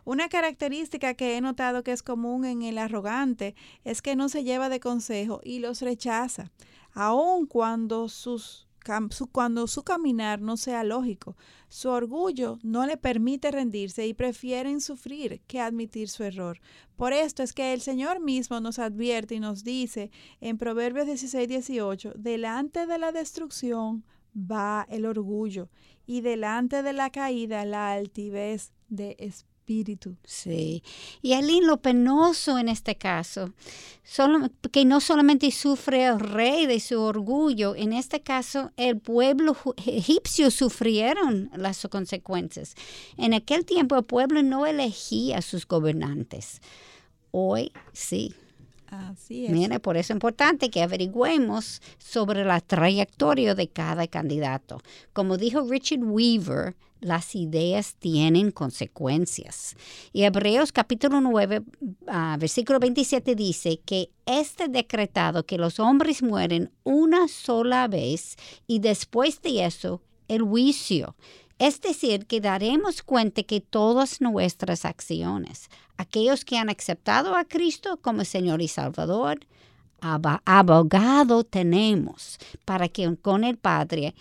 Una característica que he notado que es común en el arrogante es que no se lleva de consejo y los rechaza, aun cuando su caminar no sea lógico. Su orgullo no le permite rendirse y prefieren sufrir que admitir su error. Por esto es que el Señor mismo nos advierte y nos dice en Proverbios 16, 18, delante de la destrucción va el orgullo y delante de la caída la altivez de espíritu espíritu. Sí. Y allí lo penoso en este caso, solo, que no solamente sufre el rey de su orgullo, en este caso el pueblo egipcio sufrieron las consecuencias. En aquel tiempo el pueblo no elegía a sus gobernantes. Hoy sí, Mire, por eso es importante que averigüemos sobre la trayectoria de cada candidato. Como dijo Richard Weaver, las ideas tienen consecuencias. Y Hebreos capítulo 9, ah, versículo 27 dice que este decretado que los hombres mueren una sola vez y después de eso el juicio. Es decir, que daremos cuenta que todas nuestras acciones, aquellos que han aceptado a Cristo como Señor y Salvador, abogado tenemos para que con el Padre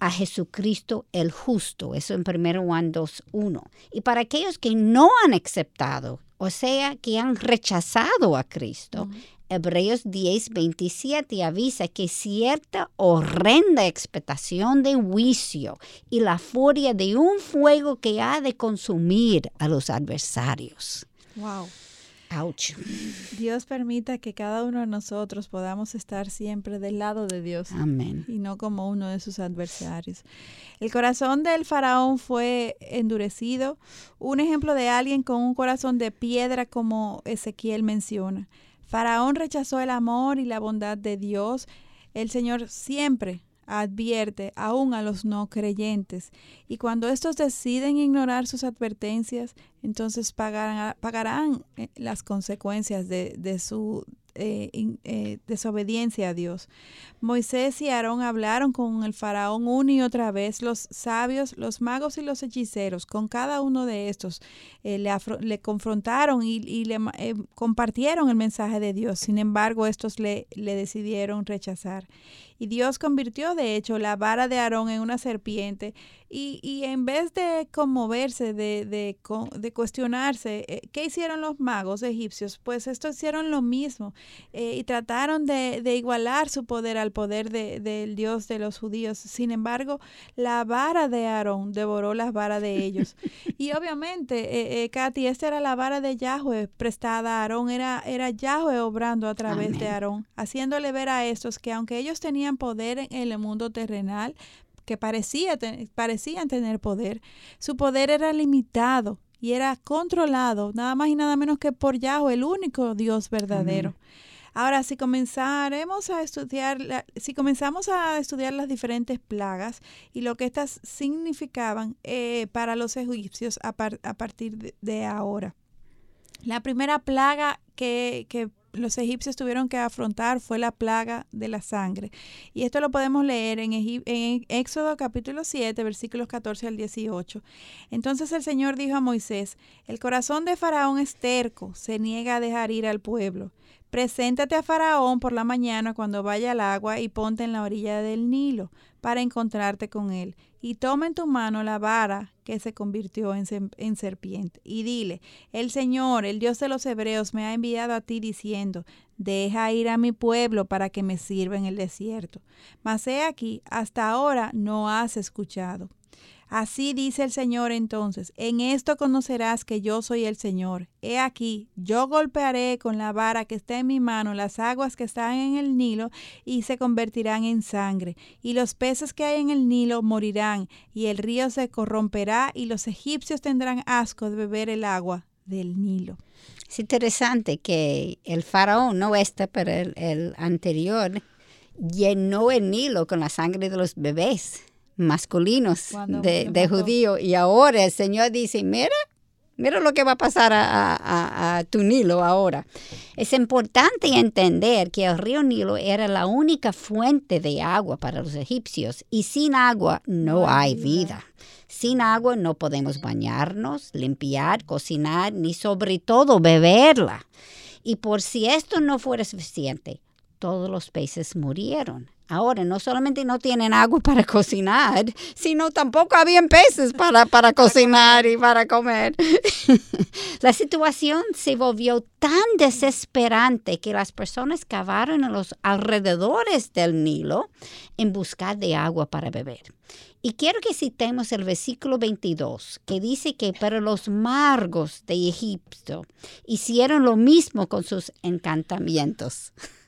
a Jesucristo el justo. Eso en 1 Juan 2.1. Y para aquellos que no han aceptado, o sea, que han rechazado a Cristo, Hebreos 10, 27 avisa que cierta horrenda expectación de juicio y la furia de un fuego que ha de consumir a los adversarios. Wow. Ouch. Dios permita que cada uno de nosotros podamos estar siempre del lado de Dios. Amén. Y no como uno de sus adversarios. El corazón del faraón fue endurecido. Un ejemplo de alguien con un corazón de piedra como Ezequiel menciona. Faraón rechazó el amor y la bondad de Dios. El Señor siempre advierte aún a los no creyentes. Y cuando estos deciden ignorar sus advertencias, entonces pagarán, eh, las consecuencias de su eh, eh, desobediencia a Dios. Moisés y Aarón hablaron con el faraón una y otra vez, los sabios, los magos y los hechiceros, con cada uno de estos eh, le, confrontaron y, le compartieron el mensaje de Dios. Sin embargo, estos le, decidieron rechazar. Y Dios convirtió, de hecho, la vara de Aarón en una serpiente y, en vez de conmoverse, de, de, cuestionarse, ¿qué hicieron los magos egipcios? Pues estos hicieron lo mismo eh, y trataron de, de, igualar su poder al poder de, del Dios de los judíos. Sin embargo, la vara de Aarón devoró las varas de ellos. [LAUGHS] y obviamente, eh, Katy, esta era la vara de Yahweh prestada a Aarón, era, era Yahweh obrando a través de Aarón, haciéndole ver a estos que aunque ellos tenían poder en el mundo terrenal, que parecía, parecían tener poder, su poder era limitado y era controlado nada más y nada menos que por Yahweh, el único Dios verdadero. Ahora, si comenzaremos a estudiar, si comenzamos a estudiar las diferentes plagas y lo que éstas significaban eh, para los egipcios a, partir de, ahora. La primera plaga que, que los egipcios tuvieron que afrontar fue la plaga de la sangre. Y esto lo podemos leer en, Éxodo capítulo 7, versículos 14 al 18. Entonces el Señor dijo a Moisés, el corazón de Faraón es terco, se niega a dejar ir al pueblo. Preséntate a Faraón por la mañana cuando vaya al agua y ponte en la orilla del Nilo para encontrarte con él. Y toma en tu mano la vara que se convirtió en, en, serpiente. Y dile, el Señor, el Dios de los hebreos, me ha enviado a ti diciendo, deja ir a mi pueblo para que me sirva en el desierto. Mas he aquí, hasta ahora no has escuchado. Así dice el Señor entonces, en esto conocerás que yo soy el Señor. He aquí, yo golpearé con la vara que está en mi mano las aguas que están en el Nilo y se convertirán en sangre, y los peces que hay en el Nilo morirán, y el río se corromperá, y los egipcios tendrán asco de beber el agua del Nilo. Es interesante que el faraón, no este, pero el, el anterior, llenó el Nilo con la sangre de los bebés masculinos de, de judío. Y ahora el Señor dice, mira, mira lo que va a pasar a, tu Nilo ahora. Es importante entender que el río Nilo era la única fuente de agua para los egipcios y sin agua no hay vida. Sin agua no podemos bañarnos, limpiar, cocinar, ni sobre todo beberla. Y por si esto no fuera suficiente, todos los peces murieron. Ahora, no solamente no tienen agua [LAUGHS] para cocinar, sino tampoco habían peces para, para cocinar y para comer. [LAUGHS] La situación se volvió tan desesperante que las personas cavaron en los alrededores del Nilo en busca de agua para beber. Y quiero que citemos el versículo 22, que dice que para los margos de Egipto hicieron lo mismo con sus encantamientos [LAUGHS]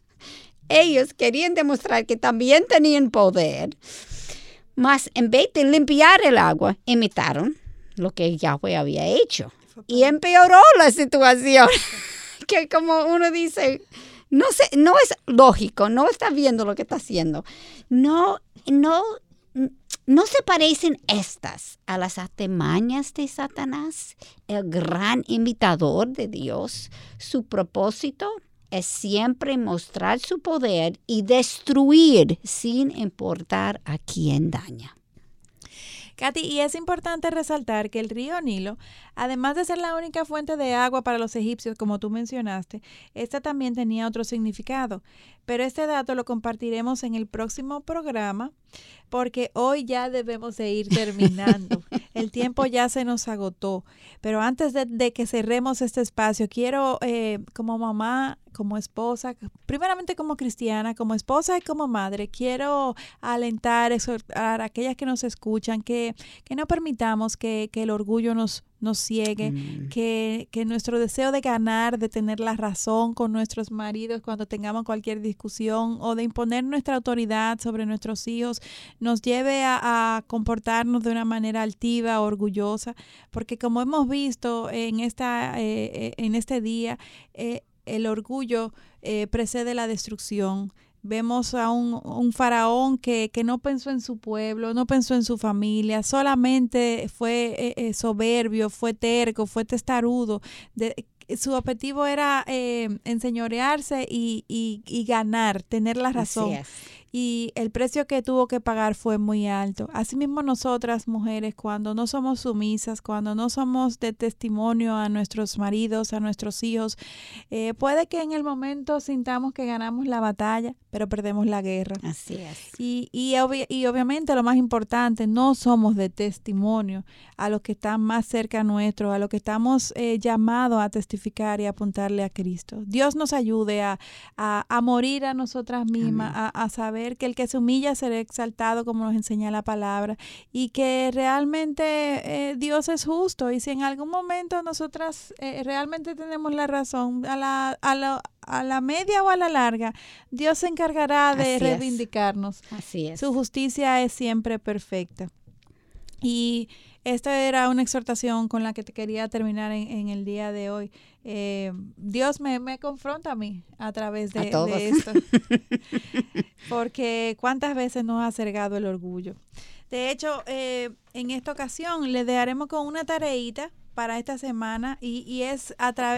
ellos querían demostrar que también tenían poder, mas en vez de limpiar el agua, imitaron lo que Yahweh había hecho. Y empeoró la situación. [LAUGHS] que como uno dice, no sé, no es lógico, no está viendo lo que está haciendo. No, no, no se parecen estas a las atemañas de Satanás, el gran imitador de Dios. Su propósito es siempre mostrar su poder y destruir sin importar a quién daña. Katy, y es importante resaltar que el río Nilo, además de ser la única fuente de agua para los egipcios, como tú mencionaste, esta también tenía otro significado. Pero este dato lo compartiremos en el próximo programa porque hoy ya debemos de ir terminando. [LAUGHS] El tiempo ya se nos agotó. Pero antes de, que cerremos este espacio, quiero eh, como mamá, como esposa, primeramente como cristiana, como esposa y como madre, quiero alentar, exhortar a aquellas que nos escuchan que, que no permitamos que, que el orgullo nos, nos ciegue, que, que, nuestro deseo de ganar, de tener la razón con nuestros maridos cuando tengamos cualquier discusión o de imponer nuestra autoridad sobre nuestros hijos nos lleve a, comportarnos de una manera altiva, orgullosa, porque como hemos visto en, esta, eh, eh, en este día, eh, el orgullo precede la destrucción Vemos a un, faraón que, no pensó en su pueblo, no pensó en su familia, solamente fue eh, eh, soberbio, fue terco, fue testarudo. su objetivo era eh, enseñorearse y, y, ganar, tener la razón y el precio que tuvo que pagar fue muy alto. Asimismo nosotras mujeres, cuando no somos sumisas, cuando no somos de testimonio a nuestros maridos, a nuestros hijos, eh, puede que en el momento sintamos que ganamos la batalla, pero perdemos la guerra. Así es. Y, y, y obviamente lo más importante, no somos de testimonio a los que están más cerca nuestro, a los que estamos eh, llamados a testificar y apuntarle a Cristo. Dios nos ayude a, a, morir a nosotras mismas, a, a saber que el que se humilla será exaltado, como nos enseña la palabra, y que realmente eh, Dios es justo. Y si en algún momento nosotras eh, realmente tenemos la razón, a la, a, la, a la media o a la larga, Dios se encargará de reivindicarnos. Así es. Su justicia es siempre perfecta. Y esta era una exhortación con la que te quería terminar en, el día de hoy. Eh, Dios me, confronta a mí a través de, esto. [LAUGHS] Porque cuántas veces nos ha cergado el orgullo. De hecho, eh, en esta ocasión le dejaremos con una tareita para esta semana y, es,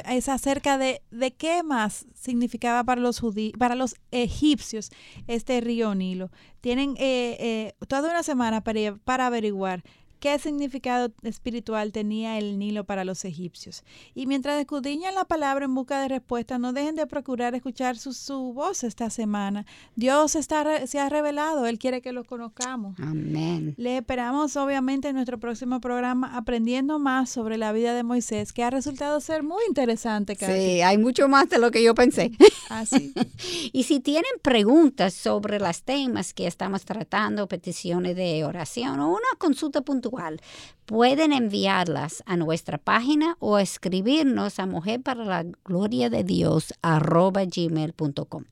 es acerca de, de qué más significaba para los para los egipcios este río Nilo. Tienen eh, toda una semana para, para averiguar qué significado espiritual tenía el Nilo para los egipcios. Y mientras escudriñan la palabra en busca de respuesta, no dejen de procurar escuchar su, voz esta semana. Dios está, se ha revelado, Él quiere que lo conozcamos. Amén. Le esperamos obviamente en nuestro próximo programa aprendiendo más sobre la vida de Moisés, que ha resultado ser muy interesante. Sí, hay mucho más de lo que yo pensé. Así. Ah, [LAUGHS] y si tienen preguntas sobre los temas que estamos tratando, peticiones de oración o una consulta puntual, puntual, pueden enviarlas a nuestra página o escribirnos a mujer para la gloria de Dios gmail.com.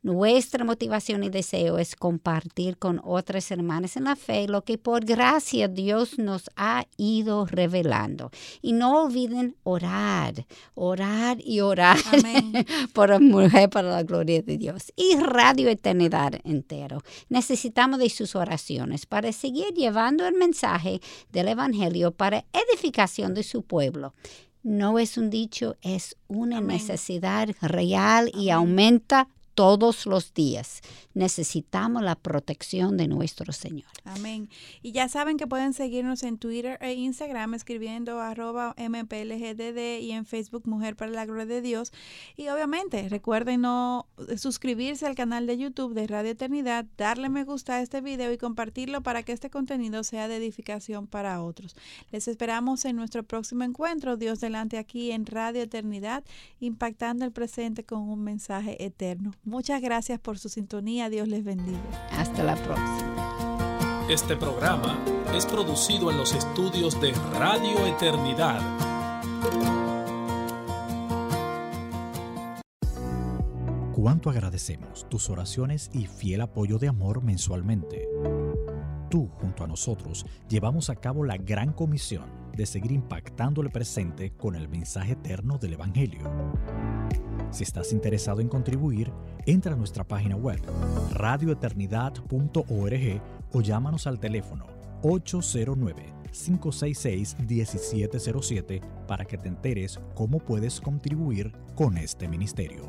Nuestra motivación y deseo es compartir con otras hermanas en la fe lo que por gracia Dios nos ha ido revelando. Y no olviden orar, orar y orar [LAUGHS] por la mujer para la gloria de Dios. Y Radio Eternidad entero. Necesitamos de sus oraciones para seguir llevando el mensaje del Evangelio para edificación de su pueblo. No es un dicho, es una necesidad real y aumenta todos los días. Necesitamos la protección de nuestro Señor. Amén. Y ya saben que pueden seguirnos en Twitter e Instagram escribiendo arroba mplgdd y en Facebook Mujer para la Gloria de Dios. Y obviamente recuerden no suscribirse al canal de YouTube de Radio Eternidad, darle me gusta a este video y compartirlo para que este contenido sea de edificación para otros. Les esperamos en nuestro próximo encuentro, Dios delante aquí en Radio Eternidad, impactando el presente con un mensaje eterno. Muchas gracias por su sintonía. Dios les bendiga. Hasta la próxima. Este programa es producido en los estudios de Radio Eternidad. Cuánto agradecemos tus oraciones y fiel apoyo de amor mensualmente. Tú, junto a nosotros, llevamos a cabo la gran comisión de seguir impactando el presente con el mensaje eterno del Evangelio. Si estás interesado en contribuir, entra a nuestra página web radioeternidad.org o llámanos al teléfono 809-566-1707 para que te enteres cómo puedes contribuir con este ministerio.